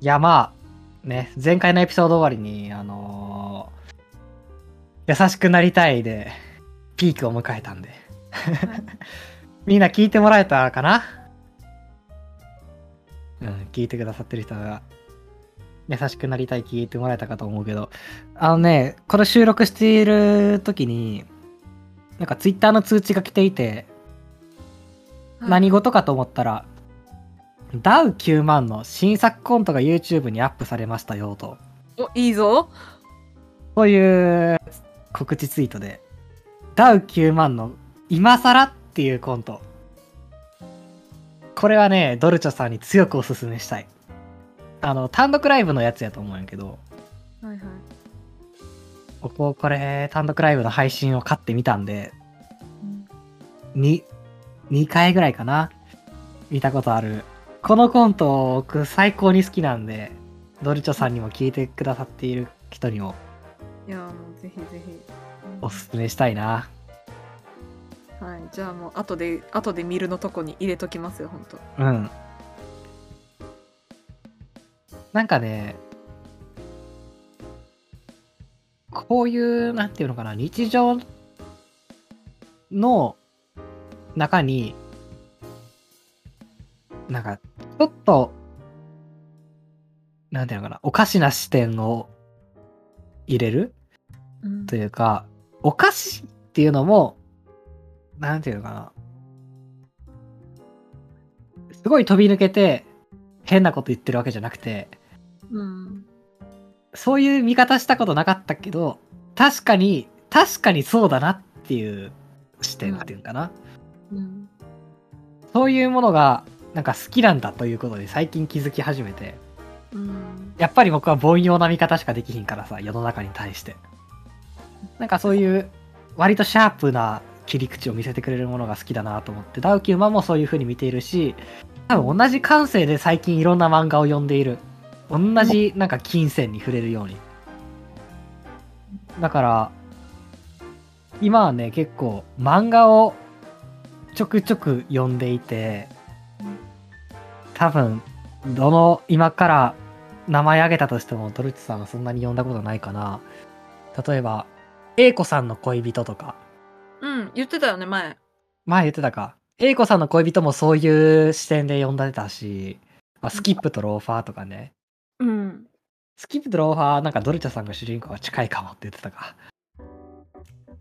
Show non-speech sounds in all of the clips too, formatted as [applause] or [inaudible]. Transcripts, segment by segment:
いや、まあ、ね、前回のエピソード終わりに、あのー優しくなりたいで、ピークを迎えたんで。[laughs] みんな聞いてもらえたかな？うん、聞いてくださってる人が、優しくなりたい聞いてもらえたかと思うけど、あのね、これ収録している時に、なんかツイッターの通知が来ていて、何事かと思ったら、ダウ9万の新作コントが YouTube にアップされましたよと。おいいぞそういう告知ツイートで、ダウ9万の今更っていうコント。これはね、ドルチョさんに強くおすすめしたい。あの、単独ライブのやつやと思うんやけど、はいはいここ、これ、単独ライブの配信を買ってみたんで、に、2回ぐらいかな見たことある。このコント、僕最高に好きなんで、ドルチョさんにも聞いてくださっている人にもいやもうぜひぜひおすすめしたいな。はいじゃあもう後で後で見るのとこに入れときますよ本当うん。なんかね、こういう、なんていうのかな、日常の中に、なんか、ちょっと、なんていうのかな、おかしな視点を入れる？うん。というか、おかしいっていうのも、なんていうのかな。すごい飛び抜けて、変なこと言ってるわけじゃなくて、うん。そういう見方したことなかったけど、確かに、確かにそうだなっていう視点っていうのかな。うん。そういうものが、なんか好きなんだということに最近気づき始めて、うんやっぱり僕は凡庸な見方しかできひんからさ、世の中に対して。なんかそういう、割とシャープな切り口を見せてくれるものが好きだなと思って、ダウキューマンもそういう風に見ているし、多分同じ感性で最近いろんな漫画を読んでいる。同じなんか金銭に触れるように。だから、今はね、結構漫画をちょくちょく読んでいて、多分、どの、今から名前挙げたとしても、ドルチさんはそんなに読んだことないかな。例えば、英子さんの恋人とか、うん言ってたよね前前言ってたか。英子さんの恋人もそういう視点で読んでたし、まあ、スキップとローファーとかね。うんスキップとローファー、なんかドルチャさんが主人公が近いかもって言ってたか。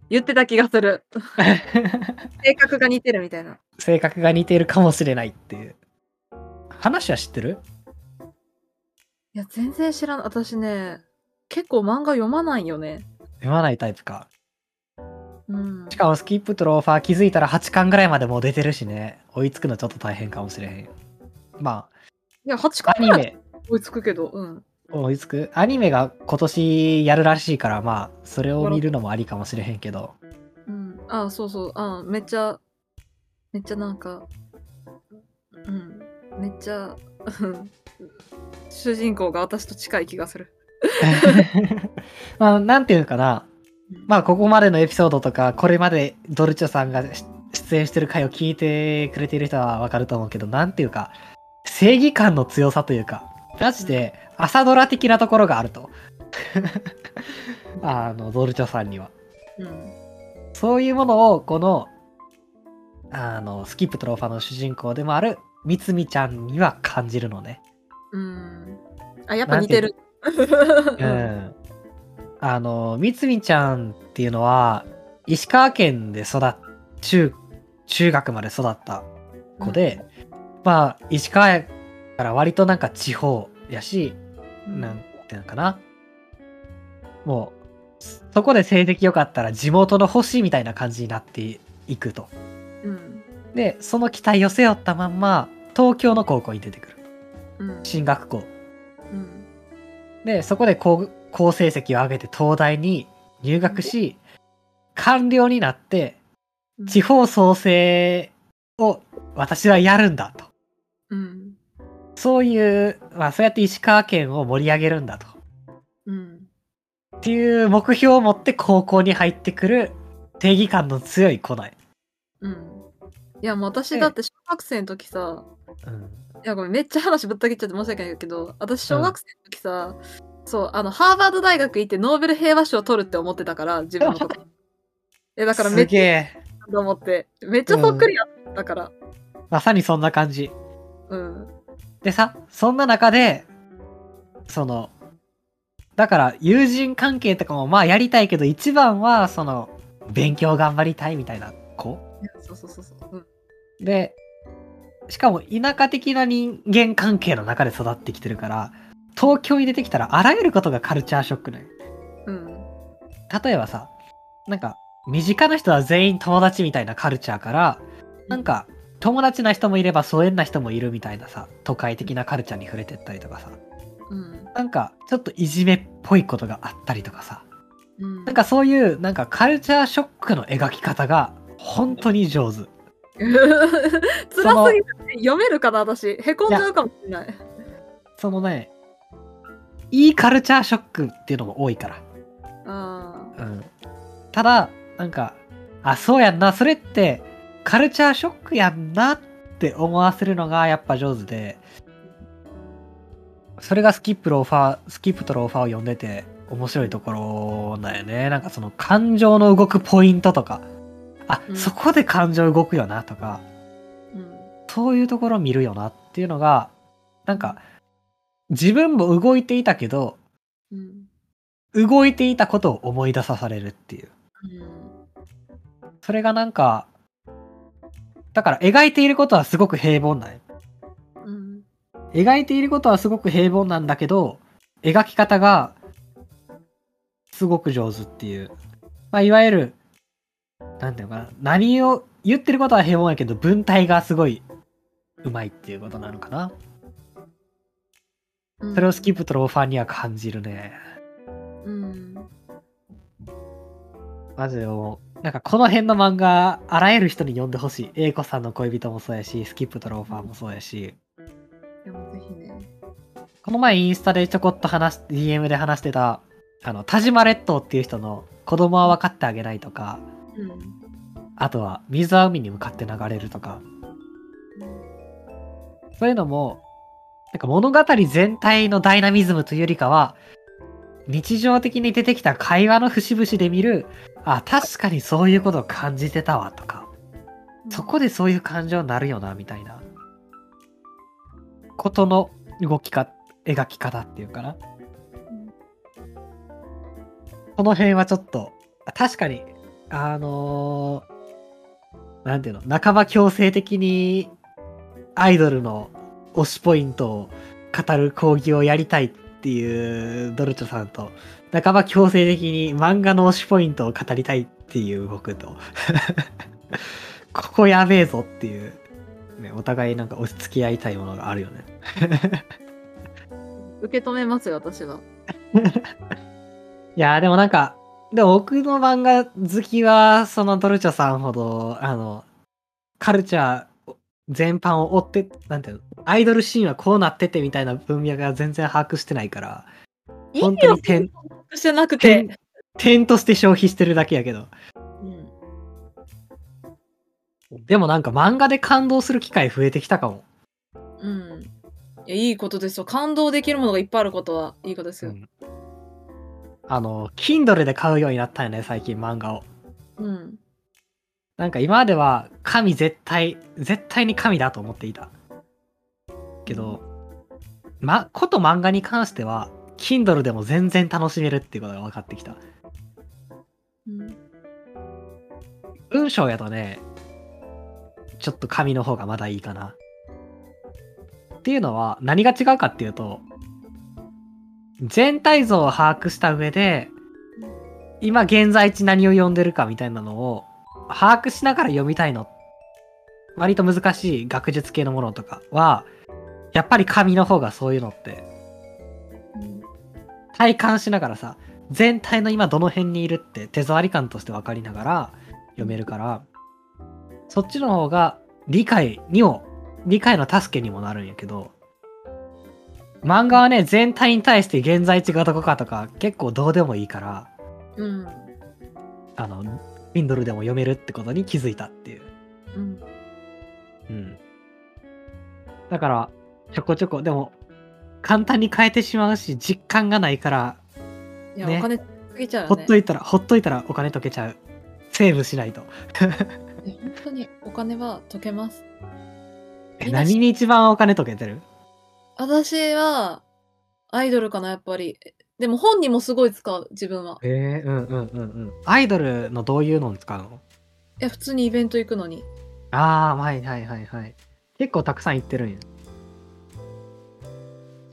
言ってた気がする [laughs] 性格が似てるみたいな性格が似ているかもしれないっていう。話は知ってる？いや全然知らん。私ね結構漫画読まないよね。読まないタイプか。うん。しかもスキップとローファー気づいたら8巻ぐらいまでもう出てるしね。追いつくのちょっと大変かもしれへん。まいや8あ、ア回ぐらいニメ、追いつくけどうん。追いつく。アニメが今年やるらしいから、まあ、それを見るのもありかもしれへんけど。うん。あそうそう。あめっちゃめっちゃなんかうんめっちゃうん [laughs] 主人公が私と近い気がする [laughs] まあ、なんていうのかな。まあ、ここまでのエピソードとか、これまでドルチョさんがし出演してる回を聞いてくれている人はわかると思うけど、なんていうか、正義感の強さというか、マジで朝ドラ的なところがあると。[laughs] あの、ドルチョさんには。うんそういうものを、この、あの、スキップとローファーの主人公でもある、みつみちゃんには感じるのね。うんあやっぱ似てるう。ん。あの、みつみちゃんっていうのは、石川県で育っ、中、中学まで育った子で、まあ、石川やから割となんか地方やし、うんなんていうのかな。もう、そこで成績良かったら地元の星みたいな感じになっていくと。うんで、その期待を背負ったまんま、東京の高校に出てくる。うん進学校。うんで、そこで高高成績を上げて東大に入学し、官僚になって、うん地方創生を私はやるんだと。うんそういう、まあそうやって石川県を盛り上げるんだと。うんっていう目標を持って高校に入ってくる正義感の強い子ない。うんいやもう私だって小学生の時さうん。いやごめんめっちゃ話ぶった切っちゃって申し訳ないけど私小学生の時さ、そうあのハーバード大学行ってノーベル平和賞を取るって思ってたから自分のこと [laughs] えだからめすっちゃ。と思ってめっちゃそっくりやったからまさにそんな感じ。うんでさ、そんな中で、その、だから友人関係とかもまあやりたいけど、一番はその、勉強頑張りたいみたいな子。そうそうそうそう、うん、で、しかも田舎的な人間関係の中で育ってきてるから、東京に出てきたらあらゆることがカルチャーショックね。うん例えばさ、なんか、身近な人は全員友達みたいなカルチャーから、なんか、友達な人もいれば疎遠な人もいるみたいなさ、都会的なカルチャーに触れてったりとかさ、うん。なんか、ちょっといじめっぽいことがあったりとかさ、うん。なんかそういう、なんかカルチャーショックの描き方が、本当に上手。[laughs] 辛すぎてね読めるかな私へこんじゃうかもしれないそのね、いいカルチャーショックっていうのも多いから。あうん。ただ、なんか、あ、そうやんな、それって、カルチャーショックやんなって思わせるのがやっぱ上手で、それがスキップローファー、スキップとローファーを読んでて面白いところだよね。なんかその感情の動くポイントとか、あ、うん。そこで感情動くよなとか、ーうん。そういうところを見るよなっていうのが、なんか、自分も動いていたけど、うん。動いていたことを思い出さされるっていう。それがなんか、だから描いていることはすごく平凡なんよ。うん。描いていることはすごく平凡なんだけど、描き方がすごく上手っていう。まあ、いわゆる、なんていうのかな。何を言ってることは平凡やけど、文体がすごい上手いっていうことなのかな。うんそれをスキップとローファーには感じるね。うんマジでもう、なんかこの辺の漫画、あらゆる人に読んでほしい。英子さんの恋人もそうやし、スキップとローファーもそうやし、でもぜひねこの前インスタでちょこっと話し、DM で話してた、あの、田島列島っていう人の子供は分かってあげないとか、うん。あとは水は海に向かって流れるとか、そういうのも、なんか物語全体のダイナミズムというよりかは、日常的に出てきた会話の節々で見る、あ、確かにそういうことを感じてたわとか、そこでそういう感情になるよな、みたいな。ことの動きか、描き方っていうかな。この辺はちょっと、確かに、あのーなんていうの、半ば強制的にアイドルの推しポイントを語る講義をやりたいっていうドルチョさんと、半ば強制的に漫画の推しポイントを語りたいっていう僕と、ここやべえぞっていう、ね、お互いなんか押し付け合いたいものがあるよね。受け止めますよ私は。[laughs] いやーでもなんか、でも僕の漫画好きは、そのドルチョさんほど、あの、カルチャー全般を追って、なんていうの、アイドルシーンはこうなっててみたいな文脈が全然把握してないから、本当に点、してなくて点。、点として消費してるだけやけど。うんでもなんか漫画で感動する機会増えてきたかも。うん。いや、いいことですよ。感動できるものがいっぱいあることはいいことですよ。うんあの、Kindle で買うようになったよね、最近漫画を。うん。なんか今までは神絶対、絶対に神だと思っていた。けど、ま、こと漫画に関しては、Kindle でも全然楽しめるっていうことが分かってきた。うん。文章やとね、ちょっと紙の方がまだいいかな。っていうのは何が違うかっていうと、全体像を把握した上で、今現在地何を読んでるかみたいなのを把握しながら読みたいの。割と難しい学術系のものとかは、やっぱり紙の方がそういうのって体感しながらさ、全体の今どの辺にいるって手触り感として分かりながら読めるから、そっちの方が理解にも、理解の助けにもなるんやけど、漫画はね、全体に対して現在地がどこかとか結構どうでもいいから、うん。あの、Kindle でも読めるってことに気づいたっていう。うん。うん。だから、ちょこちょこ、でも、簡単に変えてしまうし、実感がないから、いや、ねお金つぎちゃうよね。ほっといたら、ほっといたらお金溶けちゃう。セーブしないと。本当にお金は溶けます。[laughs] え、何に一番お金溶けてる？私は、アイドルかな、やっぱり。でも本にもすごい使う、自分は。えー、うんうんうんうん。アイドルのどういうのに使うの？いや、普通にイベント行くのに。ああ、はいはいはいはい。結構たくさん行ってるんや。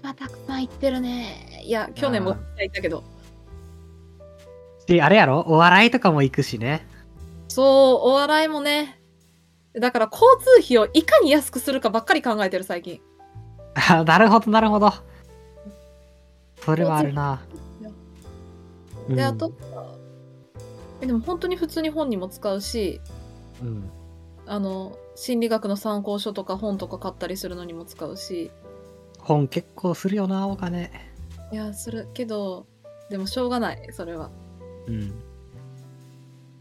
まあ、たくさん行ってるね。いや、去年もあ行ったけど。し、あれやろ？お笑いとかも行くしね。そう、お笑いもね。だから交通費をいかに安くするかばっかり考えてる、最近。あなるほどなるほど。それはあるな。で、あうんと、えでも本当に普通に本にも使うし、うん。あの、心理学の参考書とか本とか買ったりするのにも使うし、本結構するよな、お金。いや、するけど、でもしょうがない、それは。うん。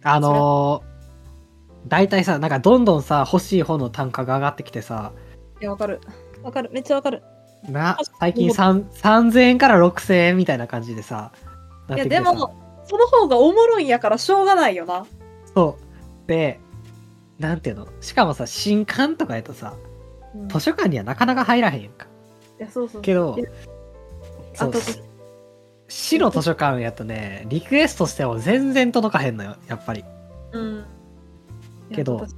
あのー、大体さ、なんかどんどんさ、欲しい本の単価が上がってきてさ、いや、わかる。わかる。めっちゃわかる。な、最近3 3000円から6000円みたいな感じでさ、ないっや、でも、その方がおもろいんやからしょうがないよな。そう。で、なんていうの？しかもさ、新刊とかやとさ、うん図書館にはなかなか入らへんやんか。いや、そうそう。けどそう市の図書館やとね、リクエストしても全然届かへんのよ、やっぱり。うん。けど私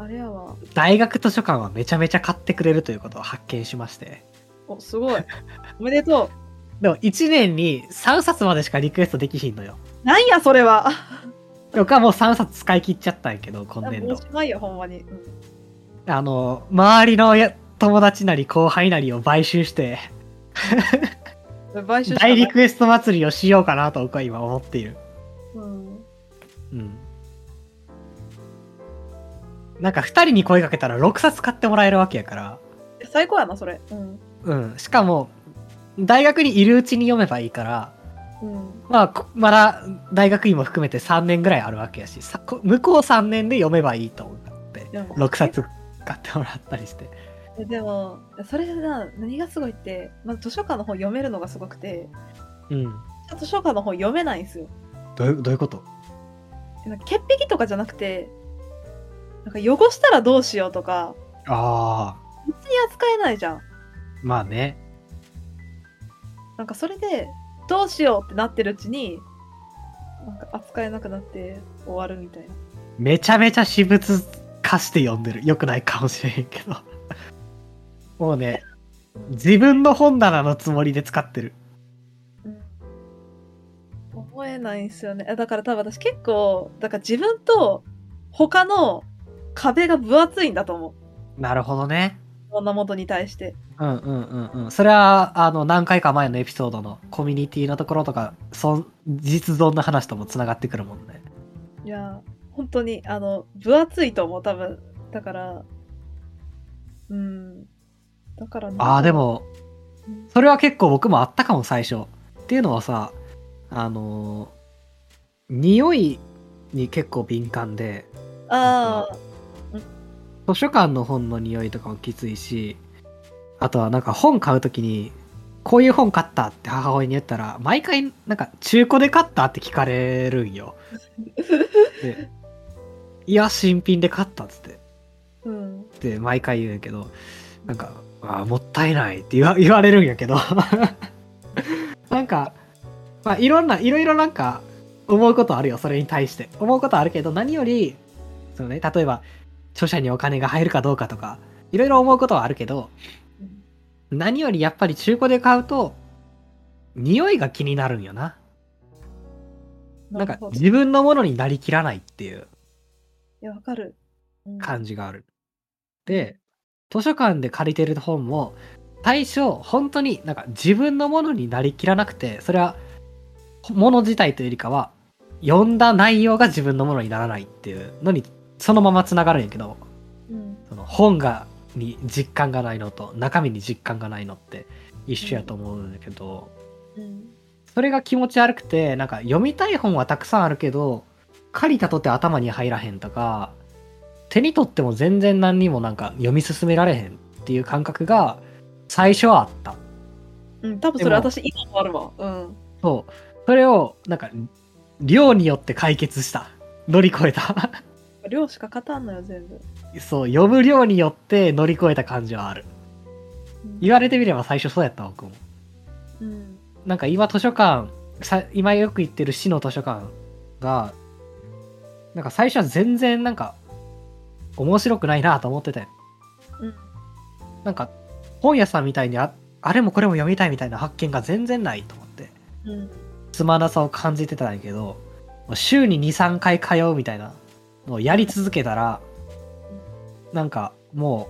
あれやわ。大学図書館はめちゃめちゃ買ってくれるということを発見しまして。お、すごい。[laughs] おめでとでも1年に3冊までしかリクエストできひんのよ。う。なんや、それは。僕はもう3冊使い切っちゃったんやけど、今年度もうおし。まいよ、ほんまに。うんあの、周りのや友達なり後輩なりを買収して、買収大リクエスト祭りをしようかなと僕は今思っている。うん。うん。なんか2人に声かけたら6冊買ってもらえるわけやから。最高やな、それ。うん。うん。しかも、大学にいるうちに読めばいいから、うん。まあ、こまだ大学院も含めて3年ぐらいあるわけやし、さこ向こう3年で読めばいいと思って、でも6冊買ってもらったりして。えでも、それな、何がすごいって、まず図書館の本読めるのがすごくて、うん。図書館の本読めないんですよ。どういうどういうこと？なんか潔癖とかじゃなくて、なんか汚したらどうしようとか、ああ、普通に扱えないじゃん。まあね。なんかそれで、どうしようってなってるうちに、なんか扱えなくなって終わるみたいな。めちゃめちゃ私物化して読んでる。よくないかもしれへんけど。もうね、自分の本棚のつもりで使ってる。思えないんですよね。だから多分私結構、だから自分と他の壁が分厚いんだと思う。なるほどね。こんなものに対して。うんうんうんうん。それは、あの、何回か前のエピソードのコミュニティのところとか、そん実存の話ともつながってくるもんね。いや、本当に、あの、分厚いと思う、多分。だから、うん。だからああ、で、も、それは結構僕もあったかも、最初。っていうのはさ、あのー匂いに結構敏感で、ああ、図書館の本の匂いとかもきついし、あとはなんか本買うときに、こういう本買ったって母親に言ったら、毎回なんか中古で買ったって聞かれるんよ。[laughs] で、いや、新品で買ったっつって。うん。って毎回言うんやけど、なんか、あーもったいないって言わ言われるんやけど、[laughs] なんか、まあいろんな、いろいろなんか思うことあるよ、それに対して。思うことあるけど、何より、そのね、例えば、著者にお金が入るかどうかとか、いろいろ思うことはあるけど、何よりやっぱり中古で買うと、匂いが気になるんよな。なんか自分のものになりきらないっていういや、わかる。うん感じがある。で、図書館で借りてる本も、最初、本当になんか自分のものになりきらなくて、それは、もの自体というよりかは、読んだ内容が自分のものにならないっていうのに、そのまま繋がるんやけど、うん。その本が、に実感がないのと、中身に実感がないのって一緒やと思うんだけど、うん。それが気持ち悪くて、なんか読みたい本はたくさんあるけど、借りたとって頭に入らへんとか、手に取っても全然何にもなんか読み進められへんっていう感覚が最初はあった。うん、多分それ私今もあるわ。うん。そう。それを、なんか、量によって解決した。乗り越えた。量しか勝たんのよ、全部。そう、読む量によって乗り越えた感じはある。言われてみれば最初そうやった僕も。うん。なんか今図書館、さ今よく行ってる市の図書館が、なんか最初は全然なんか、面白くないなと思ってたよ。うん。なんか、本屋さんみたいにあ、あれもこれも読みたいみたいな発見が全然ないと思って、うん。つまらなさを感じてたんやけど、週に2、3回通うみたいなのをやり続けたら、なんかも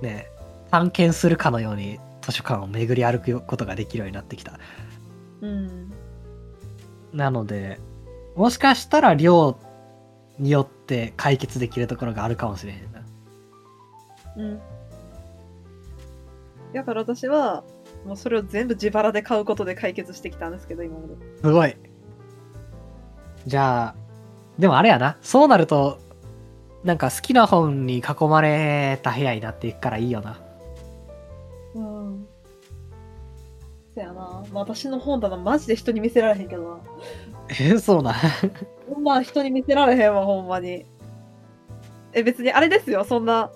うね、探検するかのように図書館を巡り歩くことができるようになってきた。うん。なので、もしかしたら量によって解決できるところがあるかもしれへんな。うん。だから私は、もうそれを全部自腹で買うことで解決してきたんですけど、今まで。すごい。じゃあ、でもあれやな。そうなると、なんか好きな本に囲まれた部屋になっていくからいいよな。うん。そやな。まあ私の本棚マジで人に見せられへんけどな。え、そうな。ほん？ま人に見せられへんわ、ほんまに。え、別にあれですよ、そんな、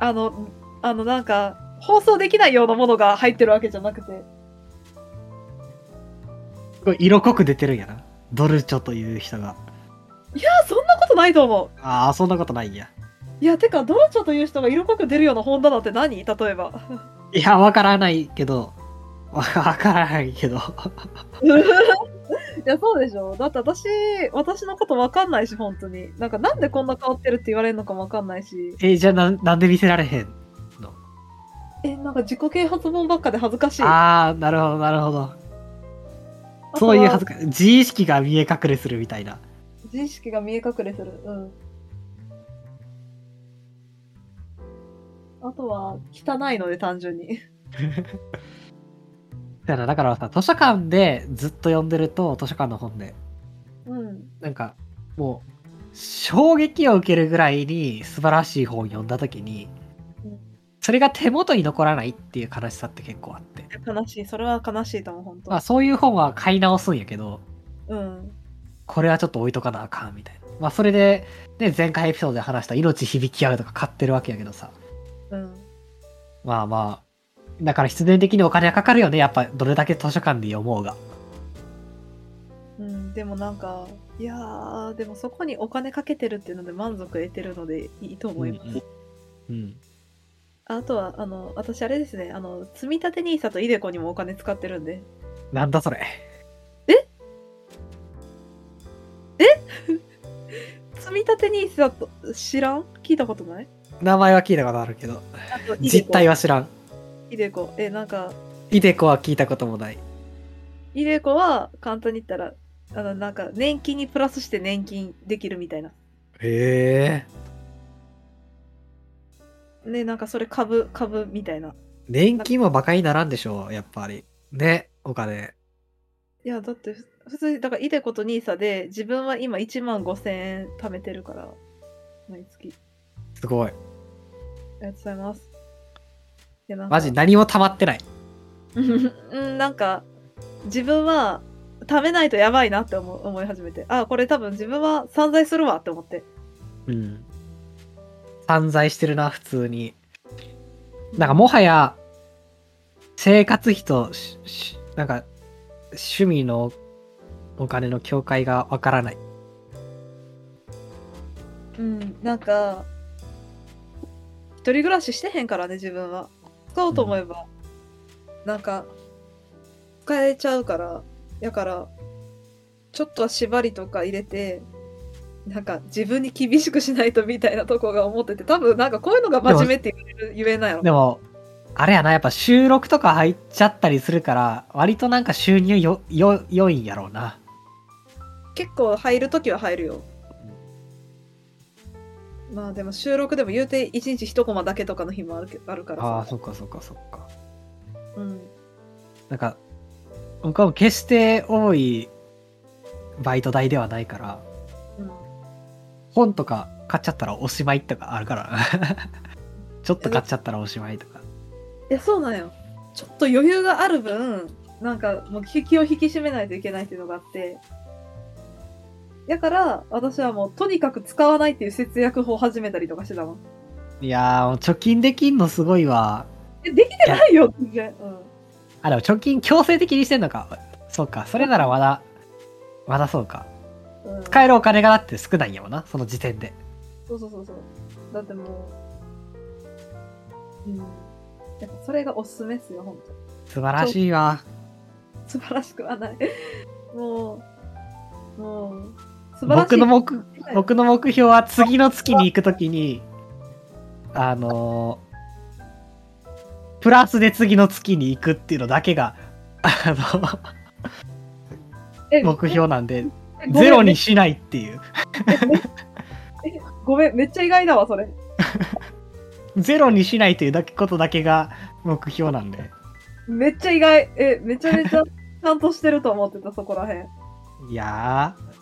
あの、あのなんか、放送できないようなものが入ってるわけじゃなくて。色濃く出てるんやな。ドルチョという人が。いや、そんなことないと思う。ああ、そんなことないんや。いや、てか、ドロチョという人が色濃く出るような本棚って何？例えば。いや、わからないけど、わからないけど。[laughs] いや、そうでしょ。だって私、私のことわかんないし、本当に。なんか、なんでこんな変わってるって言われるのかもわかんないし。え、じゃあななんで見せられへんの？え、なんか自己啓発本ばっかで恥ずかしい。ああ、なるほど、なるほど。そういうは恥ずか自意識が見え隠れするみたいな。自意識が見え隠れする。うん。あとは、汚いので、単純に。だからだからさ、図書館でずっと読んでると、図書館の本で、うん。なんか、もう、衝撃を受けるぐらいに素晴らしい本を読んだ時にうん、それが手元に残らないっていう悲しさって結構あって。悲しい。それは悲しいと思う、本当。まあそういう本は買い直すんやけど、うん。これはちょっと置いとかなあかんみたいな。まあそれで、ね、前回エピソードで話した命響き合うとか買ってるわけやけどさ。うん。まあまあ、だから必然的にお金はかかるよね。やっぱどれだけ図書館で読もうが。うん。でもなんか、いやー、でもそこにお金かけてるっていうので満足得てるのでいいと思います。うんうん。あとは、あの、私あれですね、あの、積み立て NISA とイデコにもお金使ってるんで。なんだそれ。[laughs] 積み立て NISA と知らん？聞いたことない？名前は聞いたことあるけど、[laughs] 実態は知らん。イデコ。え、なんか、イデコは聞いたこともない。イデコは簡単に言ったら、あの、なんか、年金にプラスして年金できるみたいな。へえ。ね、なんかそれ株、株みたいな。年金もバカにならんでしょう、やっぱり。ね、お金。いや、だって、ふ普通に、だから、イデコと NISA で、自分は今1万5000円貯めてるから、毎月。すごい。ありがとうございます。いや、なんかマジ何も溜まってない。[laughs] うん、なんか、自分は、貯めないとやばいなって思う思い始めて。あ、これ多分自分は散財するわって思って。うん。散財してるな、普通に。なんかもはや、生活費とし、しなんか、趣味のお金の境界がわからない。うん、なんか、一人暮らししてへんからね、自分は。使おうと思えば、なんか、使えちゃうから、やから、ちょっとは縛りとか入れて、なんか自分に厳しくしないとみたいなとこが思ってて、多分なんかこういうのが真面目って言言えないの。でも、あれやな、やっぱ収録とか入っちゃったりするから、割となんか収入よ、よ、良いんやろうな。結構入るときは入るよ。まあでも収録でも言うて1日1コマだけとかの日もあるけあるからああ、さ。そっかそっかそっか。うん。なんか、僕は決して多いバイト代ではないから、うん本とか買っちゃったらおしまいとかあるから。[laughs] ちょっと買っちゃったらおしまいとか。いやそうなんよちょっと余裕がある分なんかもう気を引き締めないといけないっていうのがあってだから私はもうとにかく使わないっていう節約法を始めたりとかしてたのいやー、貯金できんのすごいわ。えできてないよ全然、うん、あ、でも貯金強制的にしてんのか。そうか。それならまだ、まだそうか。うん、使えるお金がだって少ないんやもんな。その時点で。そうそうそうそうだってもううんやっぱそれがおすすめっすよほんと素晴らしいわ。素晴らしくはないもうもう僕の目、僕の目標は次の月に行くときに、あのープラスで次の月に行くっていうのだけが、あえの、目標なんで、ゼロにしないっていう。ごめんめっちゃ意外だわそれ。[laughs] ゼロにしないというだけことだけが目標なんで。めっちゃ意外。えめちゃめちゃちゃんとしてると思ってたそこらへんいやー、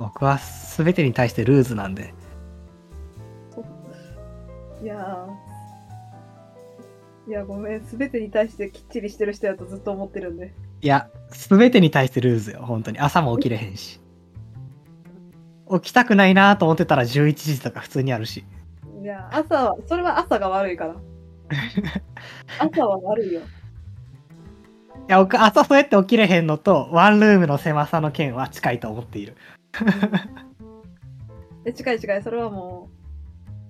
僕は全てに対してルーズなんで。いやーいやごめん全てに対してきっちりしてる人やとずっと思ってるんでいや、全てに対してルーズよ、本当に。朝も起きれへんし。起きたくないなと思ってたら11時とか普通にあるし。いや朝はそれは朝が悪いから [laughs] 朝は悪いよいや、僕、朝そうやって起きれへんのと、ワンルームの狭さの件は近いと思っている。[laughs] え近い近いそれはも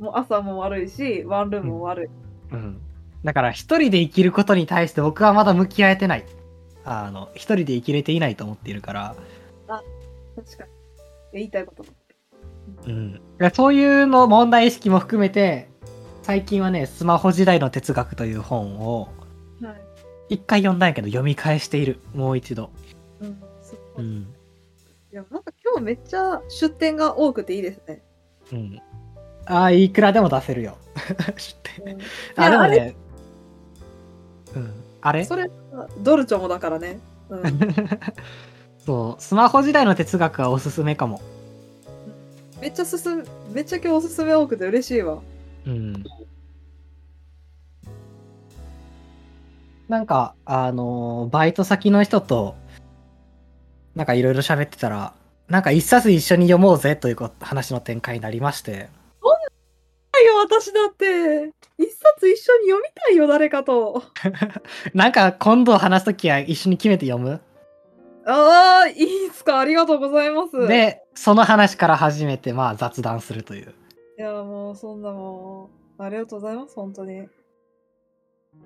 うもう朝も悪いしワンルームも悪い、うん。だから、一人で生きることに対して僕はまだ向き合えてない。あの、一人で生きれていないと思っているから、確かに言いたいことうん。いやそういうの問題意識も含めて、最近はね、スマホ時代の哲学という本を、はい一回読んだんやけど読み返している。もう一度。うんうん。いやなんか今日めっちゃ出店が多くていいですね、うん。ああ、いくらでも出せるよ。知って。うん、あ、でもね。うん。あれ？それドルチョもだからね、うん、[laughs] そう、スマホ時代の哲学はおすすめかも。めっちゃ進むめっちゃ今日おすすめ多くて嬉しいわうん。なんか、あのーバイト先の人と、なんかいろいろ喋ってたら、なんか一冊一緒に読もうぜという話の展開になりまして、いよ私だって。一冊一緒に読みたいよ誰かと。[laughs] なんか今度話すときは一緒に決めて読む？ああいいっすか。ありがとうございます。で、その話から始めて、まあ雑談するという。いやもうそんなもうありがとうございます本当に。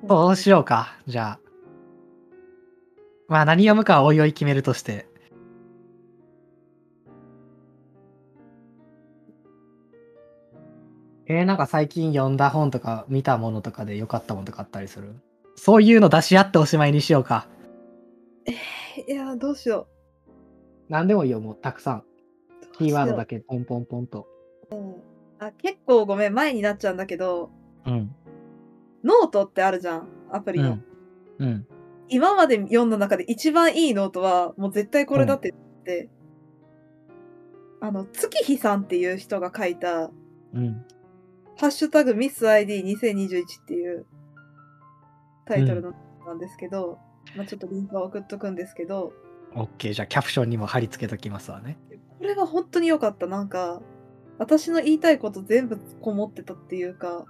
そうしようか、じゃあ。まあ何読むかはおいおい決めるとして。えー、なんか最近読んだ本とか見たものとかで良かったものとかあったりする？そういうの出し合っておしまいにしようか。いやどうしよ何でもいいよ、もうたくさん。うキーワードだけけポンポンポンと。あ結構ごめん前になっちゃうんだけどうん。ノートってあるじゃんアプリの、うん。うん。今まで読んだ中で一番いいノートはもう絶対これだって言って、あの月日さんっていう人が書いたうん。「ハッシュタグミス iD2021」っていうタイトルのなんですけど、まあ、ちょっとリンクは送っとくんですけどオッケー、じゃあキャプションにも貼り付けときますわね。これは本当に良かったなんか私の言いたいこと全部こもってたっていうか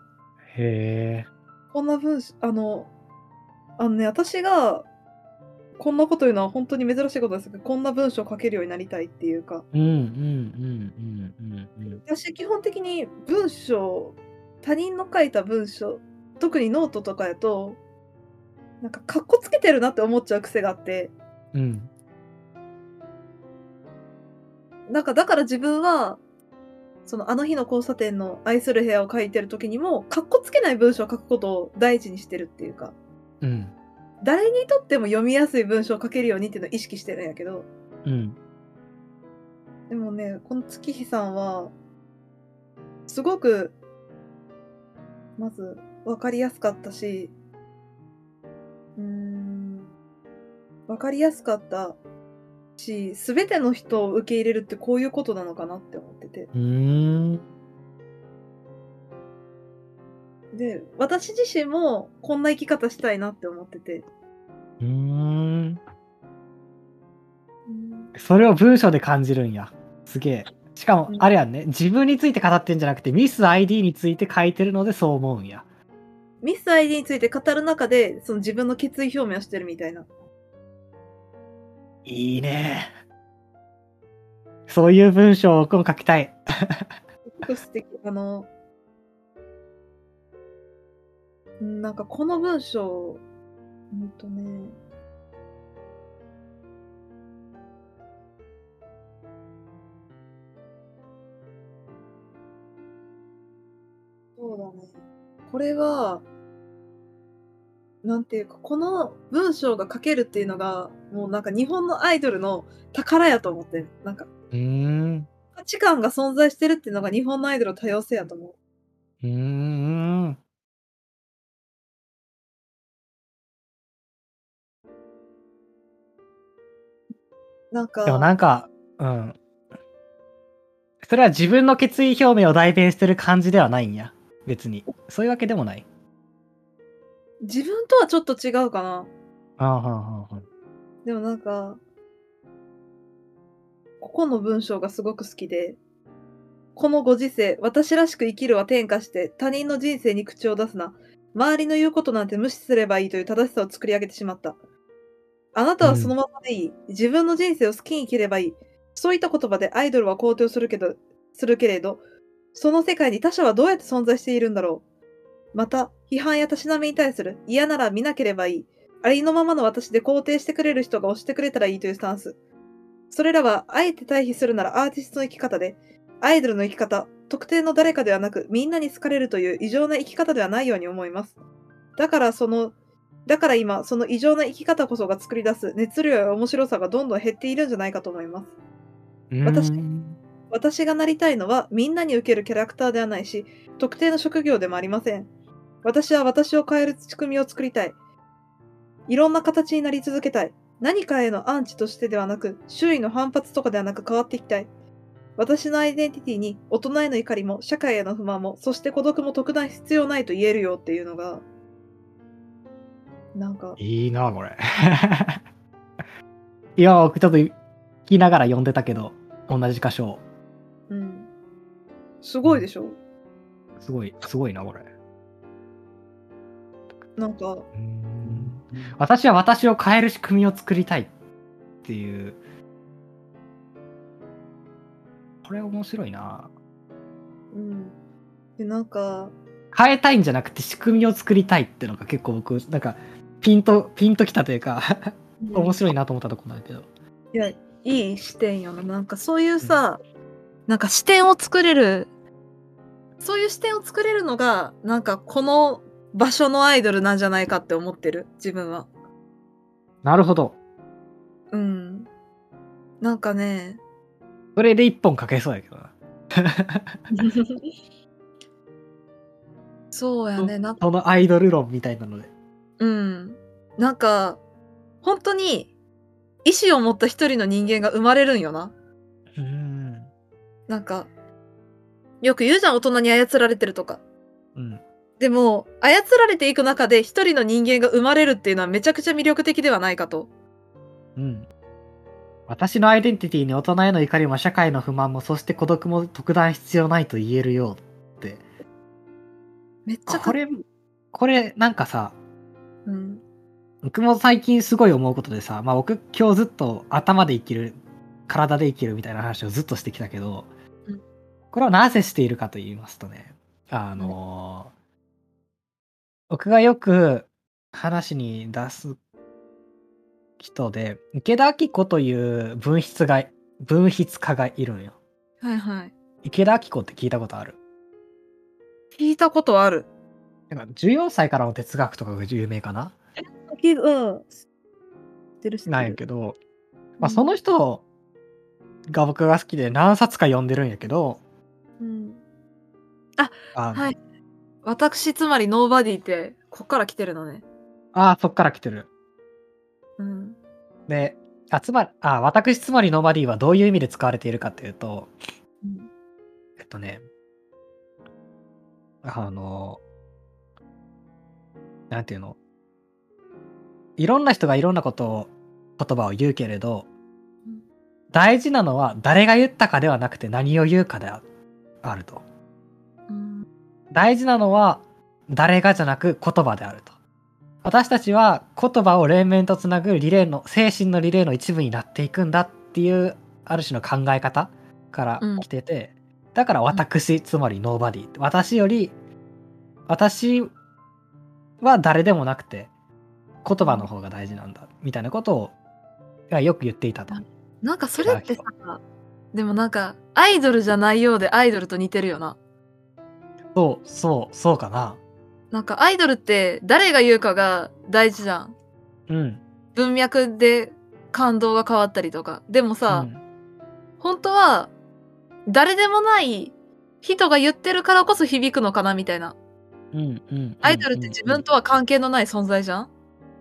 へえ。こんな文章あのあのね私がこんなこと言うのは本当に珍しいことですけどこんな文章書けるようになりたいっていうかうんうんうんうんうんうん。私基本的に文章他人の書いた文章特にノートとかやとなんかかっこつけてるなって思っちゃう癖があってうん。なんかだから自分はそのあの日の交差点の愛する部屋を書いてる時にもかっこつけない文章を書くことを大事にしてるっていうかうん。誰にとっても読みやすい文章を書けるようにっていうのを意識してるんやけどうん。でもねこの月日さんはすごくまず分かりやすかったしうーん分かりやすかったし全ての人を受け入れるってこういうことなのかなって思っててうーん。で、私自身もこんな生き方したいなって思ってて。うーん。うんそれを文章で感じるんや。すげえ。しかもう、んあれやんね。自分について語ってんじゃなくて、ミス ID について書いてるのでそう思うんや。ミス ID について語る中で、その自分の決意表明をしてるみたいな。いいね。そういう文章を僕も書きたい。すごく素敵。あの、なんかこの文章、うんとね、そうだね。これは、なんていうか、この文章が書けるっていうのが、もうなんか日本のアイドルの宝やと思ってる。なんかうーん。価値観が存在してるっていうのが日本のアイドルの多様性やと思う。うーん。なんか、でもなんか、うん。それは自分の決意表明を代弁してる感じではないんや。別に。そういうわけでもない。自分とはちょっと違うかな。ああ、はあ、はあ。でもなんか、ここの文章がすごく好きで、このご時世、私らしく生きるは転化して他人の人生に口を出すな。周りの言うことなんて無視すればいいという正しさを作り上げてしまった。あなたはそのままでいい。自分の人生を好きに生きればいい。そういった言葉でアイドルは肯定をするけど、するけれど、その世界に他者はどうやって存在しているんだろう。また、批判やたしなみに対する嫌なら見なければいい。ありのままの私で肯定してくれる人が推してくれたらいいというスタンス。それらは、あえて対比するならアーティストの生き方で、アイドルの生き方、特定の誰かではなく、みんなに好かれるという異常な生き方ではないように思います。だからその、だから今、その異常な生き方こそが作り出す熱量や面白さがどんどん減っているんじゃないかと思います。私私がなりたいのはみんなに受けるキャラクターではないし、特定の職業でもありません。私は私を変える仕組みを作りたい。いろんな形になり続けたい。何かへのアンチとしてではなく、周囲の反発とかではなく変わっていきたい。私のアイデンティティに大人への怒りも社会への不満も、そして孤独も特段必要ないと言えるよっていうのが、なんか、いいな、これ。[laughs] いや、僕ちょっと聞きながら読んでたけど、同じ箇所。うん。すごいでしょ？すごい、すごいな、これ。なんか、私は私を変える仕組みを作りたいっていう。これ面白いな。うん。で、なんか、変えたいんじゃなくて仕組みを作りたいってのが結構僕、なんか、ピンと、ピンときたというか、面白いなと思ったとこなんだけど。いや、いい視点よな。なんかそういうさ、なんか視点を作れる、そういう視点を作れるのが、なんかこの場所のアイドルなんじゃないかって思ってる、自分は。なるほど。うん。なんかね、それで一本かけそうやけどな。[laughs] そうやね、なんか、そのアイドル論みたいなので。うん。なんか、本当に、意志を持った一人の人間が生まれるんよな。うん。なんか、よく言うじゃん、大人に操られてるとか。うん。でも、操られていく中で一人の人間が生まれるっていうのはめちゃくちゃ魅力的ではないかと。うん。私のアイデンティティに大人への怒りも社会の不満もそして孤独も特段必要ないと言えるよって。めっちゃかこれ、これなんかさ、うん。僕も最近すごい思うことでさ、まあ僕今日ずっと頭で生きる、体で生きるみたいな話をずっとしてきたけど、うんこれはなぜしているかと言いますとね、あのー僕がよく話に出す人で、池田明子という文筆が、文筆家がいるんよ。はいはい。池田明子って聞いたことある？聞いたことある。なんか14歳からの哲学とかが有名かな？うん。知ってる。なんやけど、まあ、うんその人が僕が好きで何冊か読んでるんやけど、うん。あのはい。私、つまりノーバディって、こっから来てるのね。あーそっから来てる。うん。で、あ、つまり、あ、私つまりノーバディはどういう意味で使われているかっていうと、うんえっとね、あの、なんていうの？いろんな人がいろんなことを、言葉を言うけれど、うん大事なのは誰が言ったかではなくて何を言うかでああると。うん大事なのは誰がじゃなく言葉であると。私たちは言葉を連綿とつなぐリレーの、精神のリレーの一部になっていくんだっていう、ある種の考え方から来てて、だから私、つまりノーバディ。私より、私は誰でもなくて、言葉の方が大事なんだ、みたいなことを、がよく言っていたと。なんかそれってさ、でもなんか、アイドルじゃないようでアイドルと似てるよな。そう、そう、そうかな。なんかアイドルって誰が言うかが大事じゃん。うん。文脈で感動が変わったりとか。でもさ、うん本当は誰でもない人が言ってるからこそ響くのかなみたいな。アイドルって自分とは関係のない存在じゃん？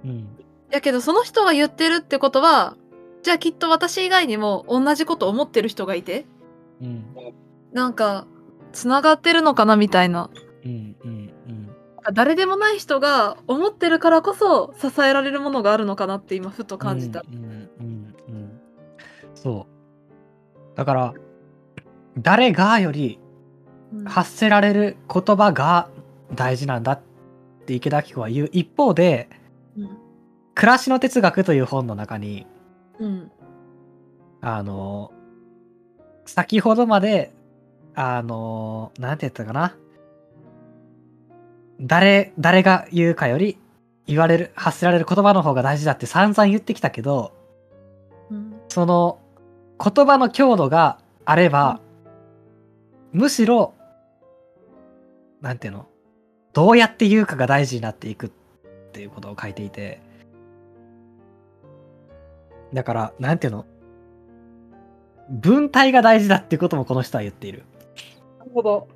うん、やけどその人が言ってるってことは、じゃあきっと私以外にも同じこと思ってる人がいて、うん、なんか、繋がってるのかなみたいな。うん、うん、うん。誰でもない人が思ってるからこそ支えられるものがあるのかなって今ふと感じた。うんうんうんうん。そう。だから誰がよりうん。発せられる言葉が大事なんだって池田明子は言う。一方でうん「暮らしの哲学」という本の中にうん。あの先ほどまであのなんて言ったかな。誰誰が言うかより言われる発せられる言葉の方が大事だって散々言ってきたけどうん。その言葉の強度があれば、むしろ、なんていうの、どうやって言うかが大事になっていくっていうことを書いていて、だから、なんていうの、文体が大事だってこともこの人は言っている。なるほど。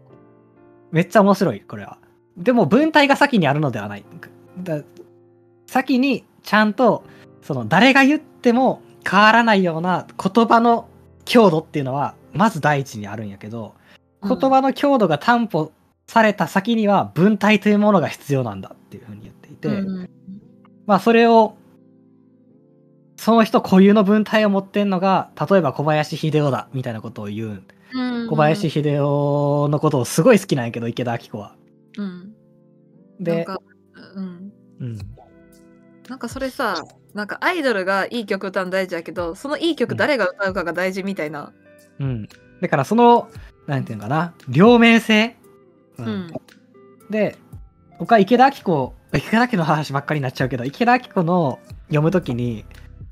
めっちゃ面白い、これは。でも文体が先にあるのではない。だ先にちゃんと、その誰が言っても変わらないような言葉の強度っていうのは、まず第一にあるんやけど、言葉の強度が担保された先には文体というものが必要なんだっていうふうに言っていて、うんまあそれを、その人固有の文体を持ってんのが、例えば小林秀夫だみたいなことを言う。うん小林秀夫のことをすごい好きなんやけど、池田明子は。うん。なんで、か、うん。うん。なんかそれさ、なんかアイドルがいい曲歌うの大事やけど、そのいい曲誰が歌うかが大事みたいな。うん。だからその、なんていうのかな、両面性、ううん。で、僕は池田明子、池田明子の話ばっかりになっちゃうけど、池田明子の読むときに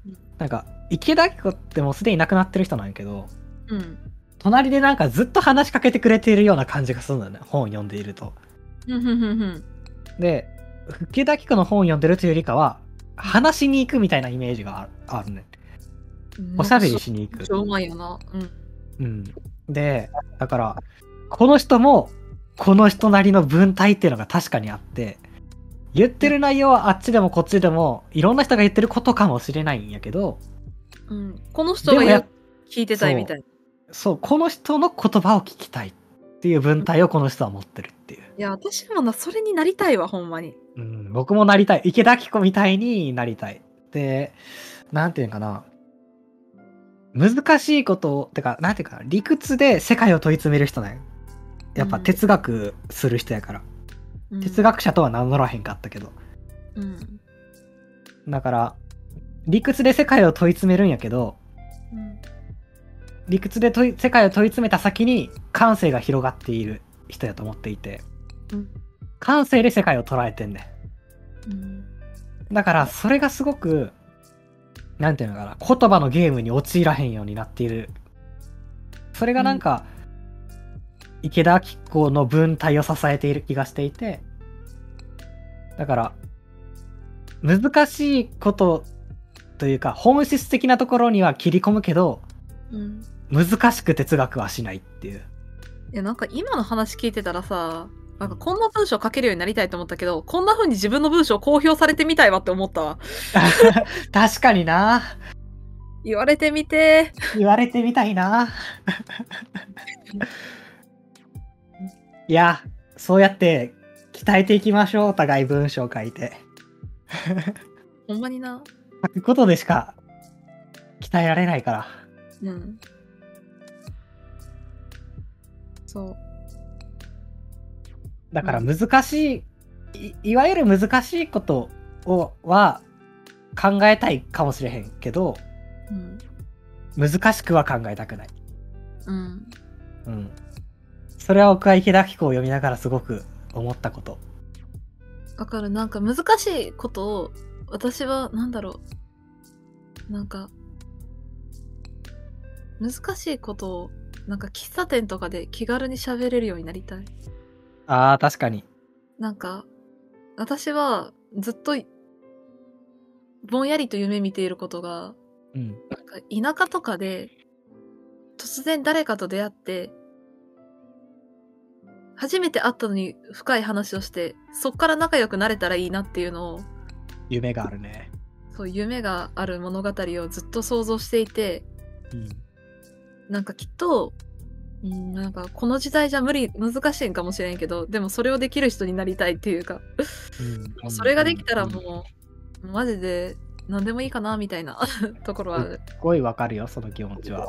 うん、なんか、池田明子ってもうすでに亡くなってる人なんやけど、うん。隣でなんかずっと話しかけてくれているような感じがするんだよね、本を読んでいると。で、池田明子の本を読んでるというよりかは、話しに行くみたいなイメージがあるあるね。おしゃべりしに行くめっちゃうまいよな。うん。うん。で、だから、この人も、この人なりの文体っていうのが確かにあって、言ってる内容はあっちでもこっちでも、いろんな人が言ってることかもしれないんやけど、うん、この人が聞いてたいみたいな。そう、この人の言葉を聞きたいっていう文体をこの人は持ってるっていう。いや、私もな、それになりたいわ、ほんまに。うん、僕もなりたい。池田明子みたいになりたい。で、なんていうのかな。難しいことを、てか、なんていうかな、理屈で世界を問い詰める人なんよやっぱうん哲学する人やから。うん哲学者とは名乗らへんかったけど。うん。だから、理屈で世界を問い詰めるんやけど、うん理屈で問い世界を問い詰めた先に感性が広がっている人やと思っていて、うん感性で世界を捉えてんねうんん。だから、それがすごく、なんていうのかな、言葉のゲームに陥らへんようになっている。それがなんか、池田明子の文体を支えている気がしていて、だから、難しいことというか、本質的なところには切り込むけど、うん難しく哲学はしないっていう。いや、なんか今の話聞いてたらさ、なんかこんな文章書けるようになりたいと思ったけど、こんな風に自分の文章公表されてみたいわって思ったわ。[laughs] 確かにな。言われてみて。言われてみたいな。[laughs] いや、そうやって鍛えていきましょうお互い文章書いて [laughs] ほんまにな。書くことでしか鍛えられないからうん。そう。だから難しい、いいわゆる難しいことをは考えたいかもしれへんけどうん。難しくは考えたくないうん。うんそれは僕は池田紀子を読みながらすごく思ったことわかる。なんか難しいことを、私は、なんだろう。なんか、難しいことを、なんか喫茶店とかで気軽に喋れるようになりたい。ああ確かになんか、私はずっと、ぼんやりと夢見ていることが、うんなんか田舎とかで、突然誰かと出会って、初めて会ったのに深い話をして、そっから仲良くなれたらいいなっていうのを、夢があるね。そう夢がある物語をずっと想像していて、うん。なんかきっと、うん、なんかこの時代じゃ無理、難しいんかもしれんけど、でもそれをできる人になりたいっていうか、うん。それができたらうん。すもう、マジで何でもいいかなみたいな [laughs] ところはある。ごいわかるよその気持ちは、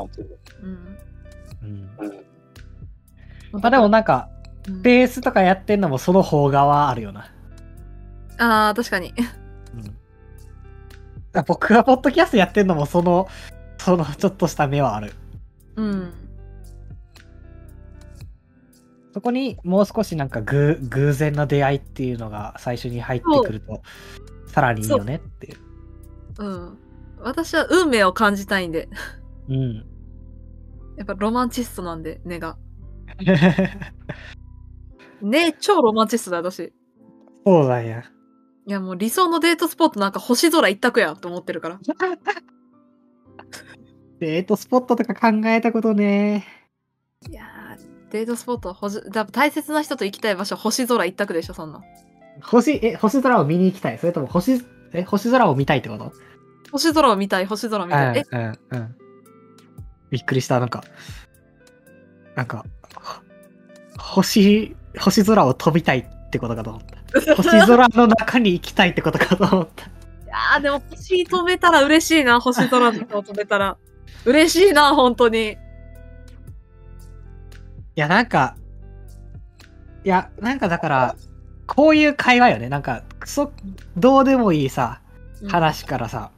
うん。うん。まあ、でもなんかうんベースとかやってんのもその方側あるよなああ、確かに。うんあ僕がポッドキャストやってんのもそのそのちょっとした目はあるうん。そこにもう少しなんか偶偶然の出会いっていうのが最初に入ってくるとさらにいいよねっていううん。私は運命を感じたいんで。うんやっぱロマンチストなんで、根が。[laughs] ね超ロマンチストだ、私。そうだやいや、もう理想のデートスポットなんか星空一択やと思ってるから。[laughs] デートスポットとか考えたことねいやー、デートスポット、ほじだ大切な人と行きたい場所、星空一択でしょ、そんな。星え星空を見に行きたいそれとも星え星空を見たいってこと？星空を見たい、星空見たい。え、うんうんうんびっくりしたなんかなんかほ星星空を飛びたいってことかと思った星空の中に行きたいってことかと思った [laughs] いやー、でも星飛べたら嬉しいな、星空の方飛べたら。嬉しいな、本当に。いや、なんか、いや、なんかだから、こういう会話よね。なんか、クソ、どうでもいいさ、話からさ、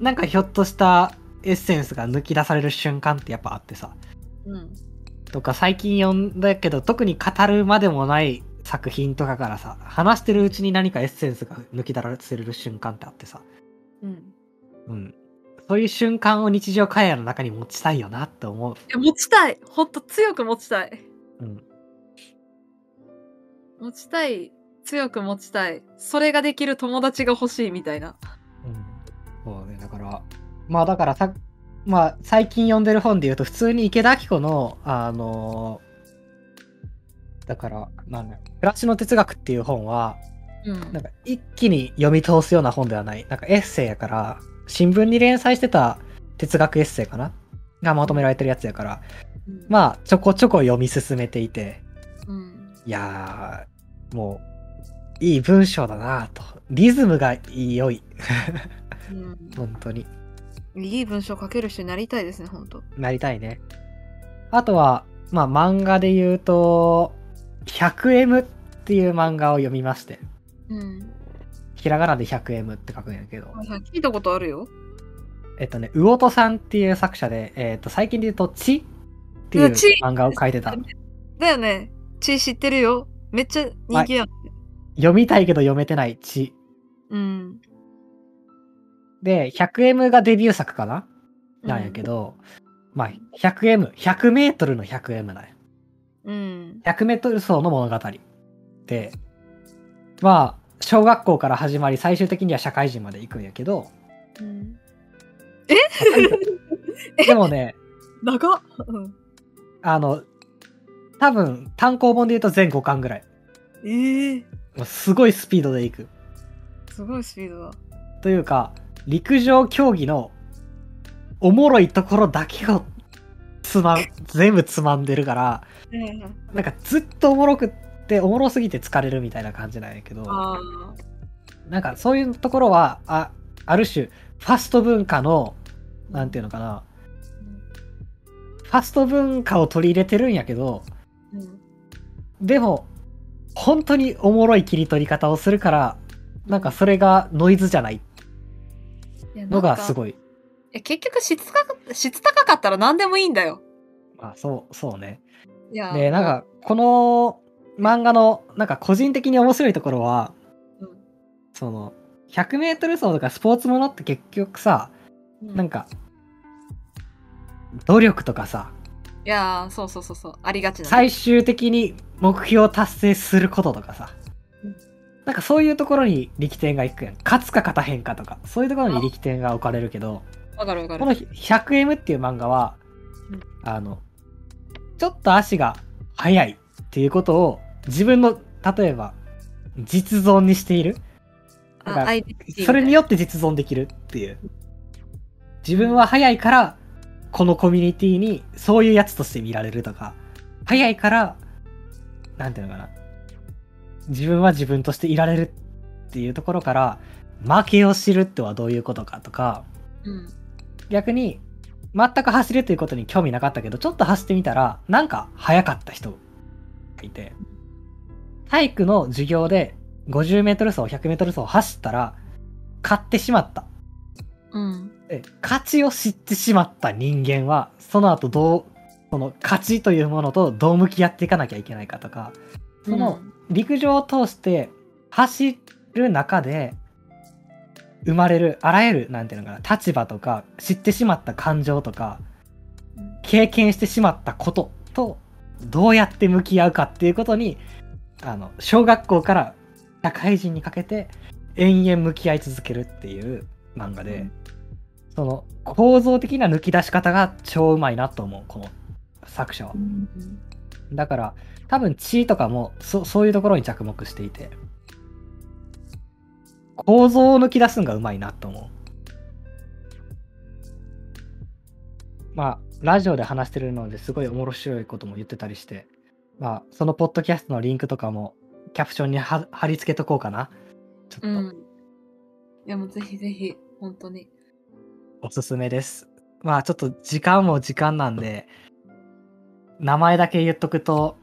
なんかひょっとしたエッセンスが抜き出される瞬間ってやっぱあってさ、うん。とか最近読んだけど、特に語るまでもない作品とかからさ、話してるうちに何かエッセンスが抜き出せれる瞬間ってあってさ、うん。いうん。そういう瞬間を日常会話の中に持ちたいよなって思う。や、持ちたい。ほんと強く持ちたい。うん。持ちたい。強く持ちたい。それができる友達が欲しいみたいな。うん。そうね、だから、まあだからさ、まあ最近読んでる本で言うと、普通に池田明子の、あのだから、なんだよ、暮らしの哲学っていう本は、うんなんか一気に読み通すような本ではない。なんかエッセイやから、新聞に連載してた哲学エッセイかな？がまとめられてるやつやから、うんまあちょこちょこ読み進めていて、うん。いやー、もう、いい文章だなと。リズムが良い。うん [laughs] 本当に。いい文章書ける人になりたいですね、ほんと。なりたいね。あとは、まあ漫画で言うと、100M っていう漫画を読みまして、うん。ひらがなで 100M って書くんやけど、聞いたことあるよ。えっとね、魚戸さんっていう作者で、えっと、最近で言うと、ちっていう漫画を書いてた。だよね。ち知ってるよ。めっちゃ人気やん。読みたいけど読めてないち。うん。で、100M がデビュー作かな？なんやけど、まあ、100M、100メートルの 100M なんや。うん。100メートル走の物語。で、まあ、小学校から始まり、最終的には社会人まで行くんやけど、うん。[laughs] でもね、[laughs] 長っ。うん。あの、多分、単行本で言うと全5巻ぐらい。ええもうすごいスピードで行く。すごいスピードだ。というか、陸上競技のおもろいところだけをつまん、全部つまんでるから、なんかずっとおもろくっっておもろすぎて疲れるみたいな感じなんやけどあなんかそういうところはあある種ファスト文化のなんていうのかな。ファスト文化を取り入れてるんやけどうん。でも本当におもろい切り取り方をするからなんかそれがノイズじゃないのがすいごい。や結局質高質高かったら何でもいいんだよ。まあそうそうね。いやでなんかこの漫画のなんか個人的に面白いところはうん。その 100m 走とかスポーツものって結局さうん。なんか努力とかさいやーそうそうそうそう。ありがちな。最終的に目標を達成することとかさ。うんなんかそういうところに力点がいくやん。勝つか勝たへんかとか。そういうところに力点が置かれるけどわかるわかる。この 100M っていう漫画はうん。あのちょっと足が速いっていうことを自分の例えば実存にしている。それによって実存できるっていう。自分は速いからこのコミュニティにそういうやつとして見られるとか。速いからなんていうのかな自分は自分としていられるっていうところから負けを知るってはどういうことかとかうん。逆に全く走るということに興味なかったけどちょっと走ってみたらなんか速かった人がいて体育の授業で 50m 走 100m 走走ったら勝ってしまった。うん。で勝ちを知ってしまった人間はその後どうその勝ちというものとどう向き合っていかなきゃいけないかとかその陸上を通して走る中で生まれるあらゆるなんていうのかな立場とか知ってしまった感情とかうん経験してしまったこととどうやって向き合うかっていうことにあの小学校から社会人にかけて延々向き合い続けるっていう漫画で、うんその構造的な抜き出し方が超うまいなと思うこの作者はう。んだから多分地位とかもそそういうところに着目していて。構造を抜き出すんがうまいなと思う。まあラジオで話してるのですごい面白いことも言ってたりして。まあそのポッドキャストのリンクとかもキャプションには貼り付けとこうかな。ちょっと。うん。いやもうぜひぜひ本当に。おすすめです。まあちょっと時間も時間なんで名前だけ言っとくと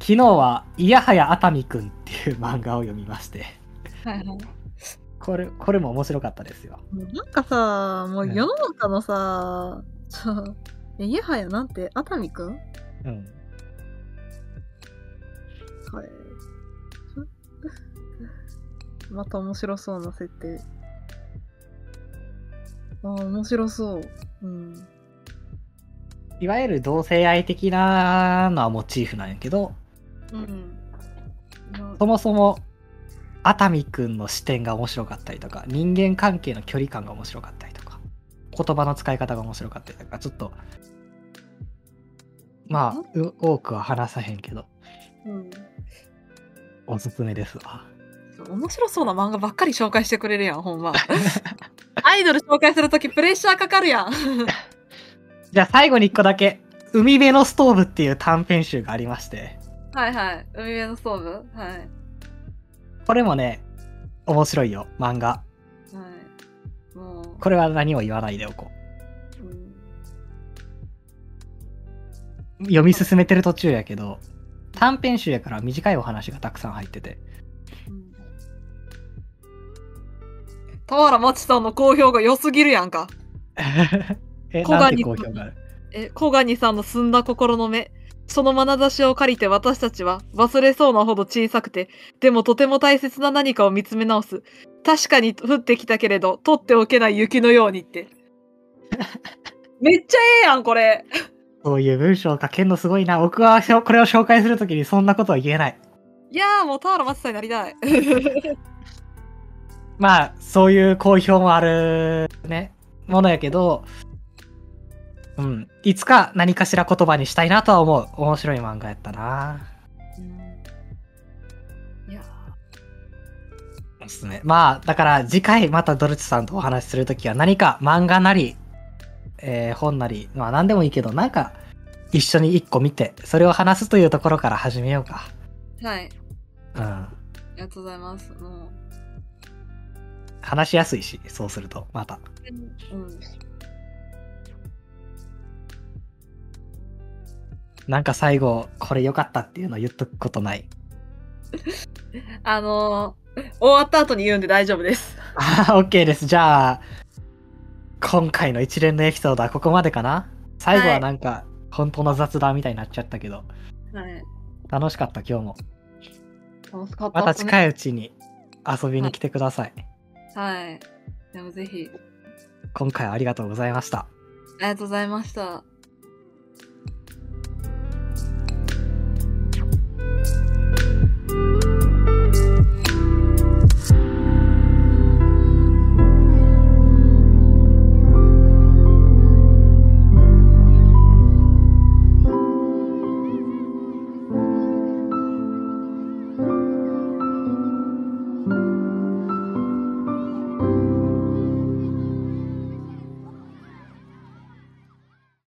昨日は「いやはや熱海くん」っていう漫画を読みまして。はいはい。これこれも面白かったですよ。なんかさもううん世の中のさ、ちょえいやはやなんて熱海くんうん。はい。また面白そうな設定。あー面白そう。うんいわゆる同性愛的なのはモチーフなんやけどうん。なそもそも熱海くんの視点が面白かったりとか人間関係の距離感が面白かったりとか言葉の使い方が面白かったりとかちょっとまあう多くは話さへんけどうん。おすすめですわ。面白そうな漫画ばっかり紹介してくれるやんほんま。アイドル紹介するときプレッシャーかかるやんじゃあ最後に一個だけ「海辺のストーブ」っていう短編集がありまして。はいはい。海辺のストーブ？はい。これもね面白いよ漫画。はい。もう。これは何も言わないでおこう。ん。う読み進めてる途中やけど短編集やから短いお話がたくさん入ってて。うん。田原町さんの好評が良すぎるやんか。[laughs] え小なんて金好評がある？え、小ガニさんの澄んだ心の目。その眼差しを借りて私たちは忘れそうなほど小さくて、でもとても大切な何かを見つめ直す。確かに降ってきたけれど、取っておけない雪のようにって。[laughs] めっちゃええやん、これ。そういう文章を書けるのすごいな僕はこれを紹介するときにそんなことは言えないいやー、もう田原町さんになりたい。[laughs] まあそういう好評もあるねものやけどうんいつか何かしら言葉にしたいなとは思う面白い漫画やったないやおすすめまあだから次回またドルチさんとお話しするときは何か漫画なり、えー本なりまあ何でもいいけどなんか一緒に一個見てそれを話すというところから始めようかーはい。うん。ありがとうございます。もう。話しやすいし、そうすると、また。うん。なんか最後、これ良かったっていうの言っとくことない？あのー終わった後に言うんで大丈夫です。[laughs] あー、OK です。じゃあ、今回の一連のエピソードはここまでかな？最後はなんか、本当の雑談みたいになっちゃったけど、はい。楽しかった、今日も。楽しかったまた近いうちに遊びに来てください。はい。でもぜひ、今回はありがとうございました。ありがとうございました。thank you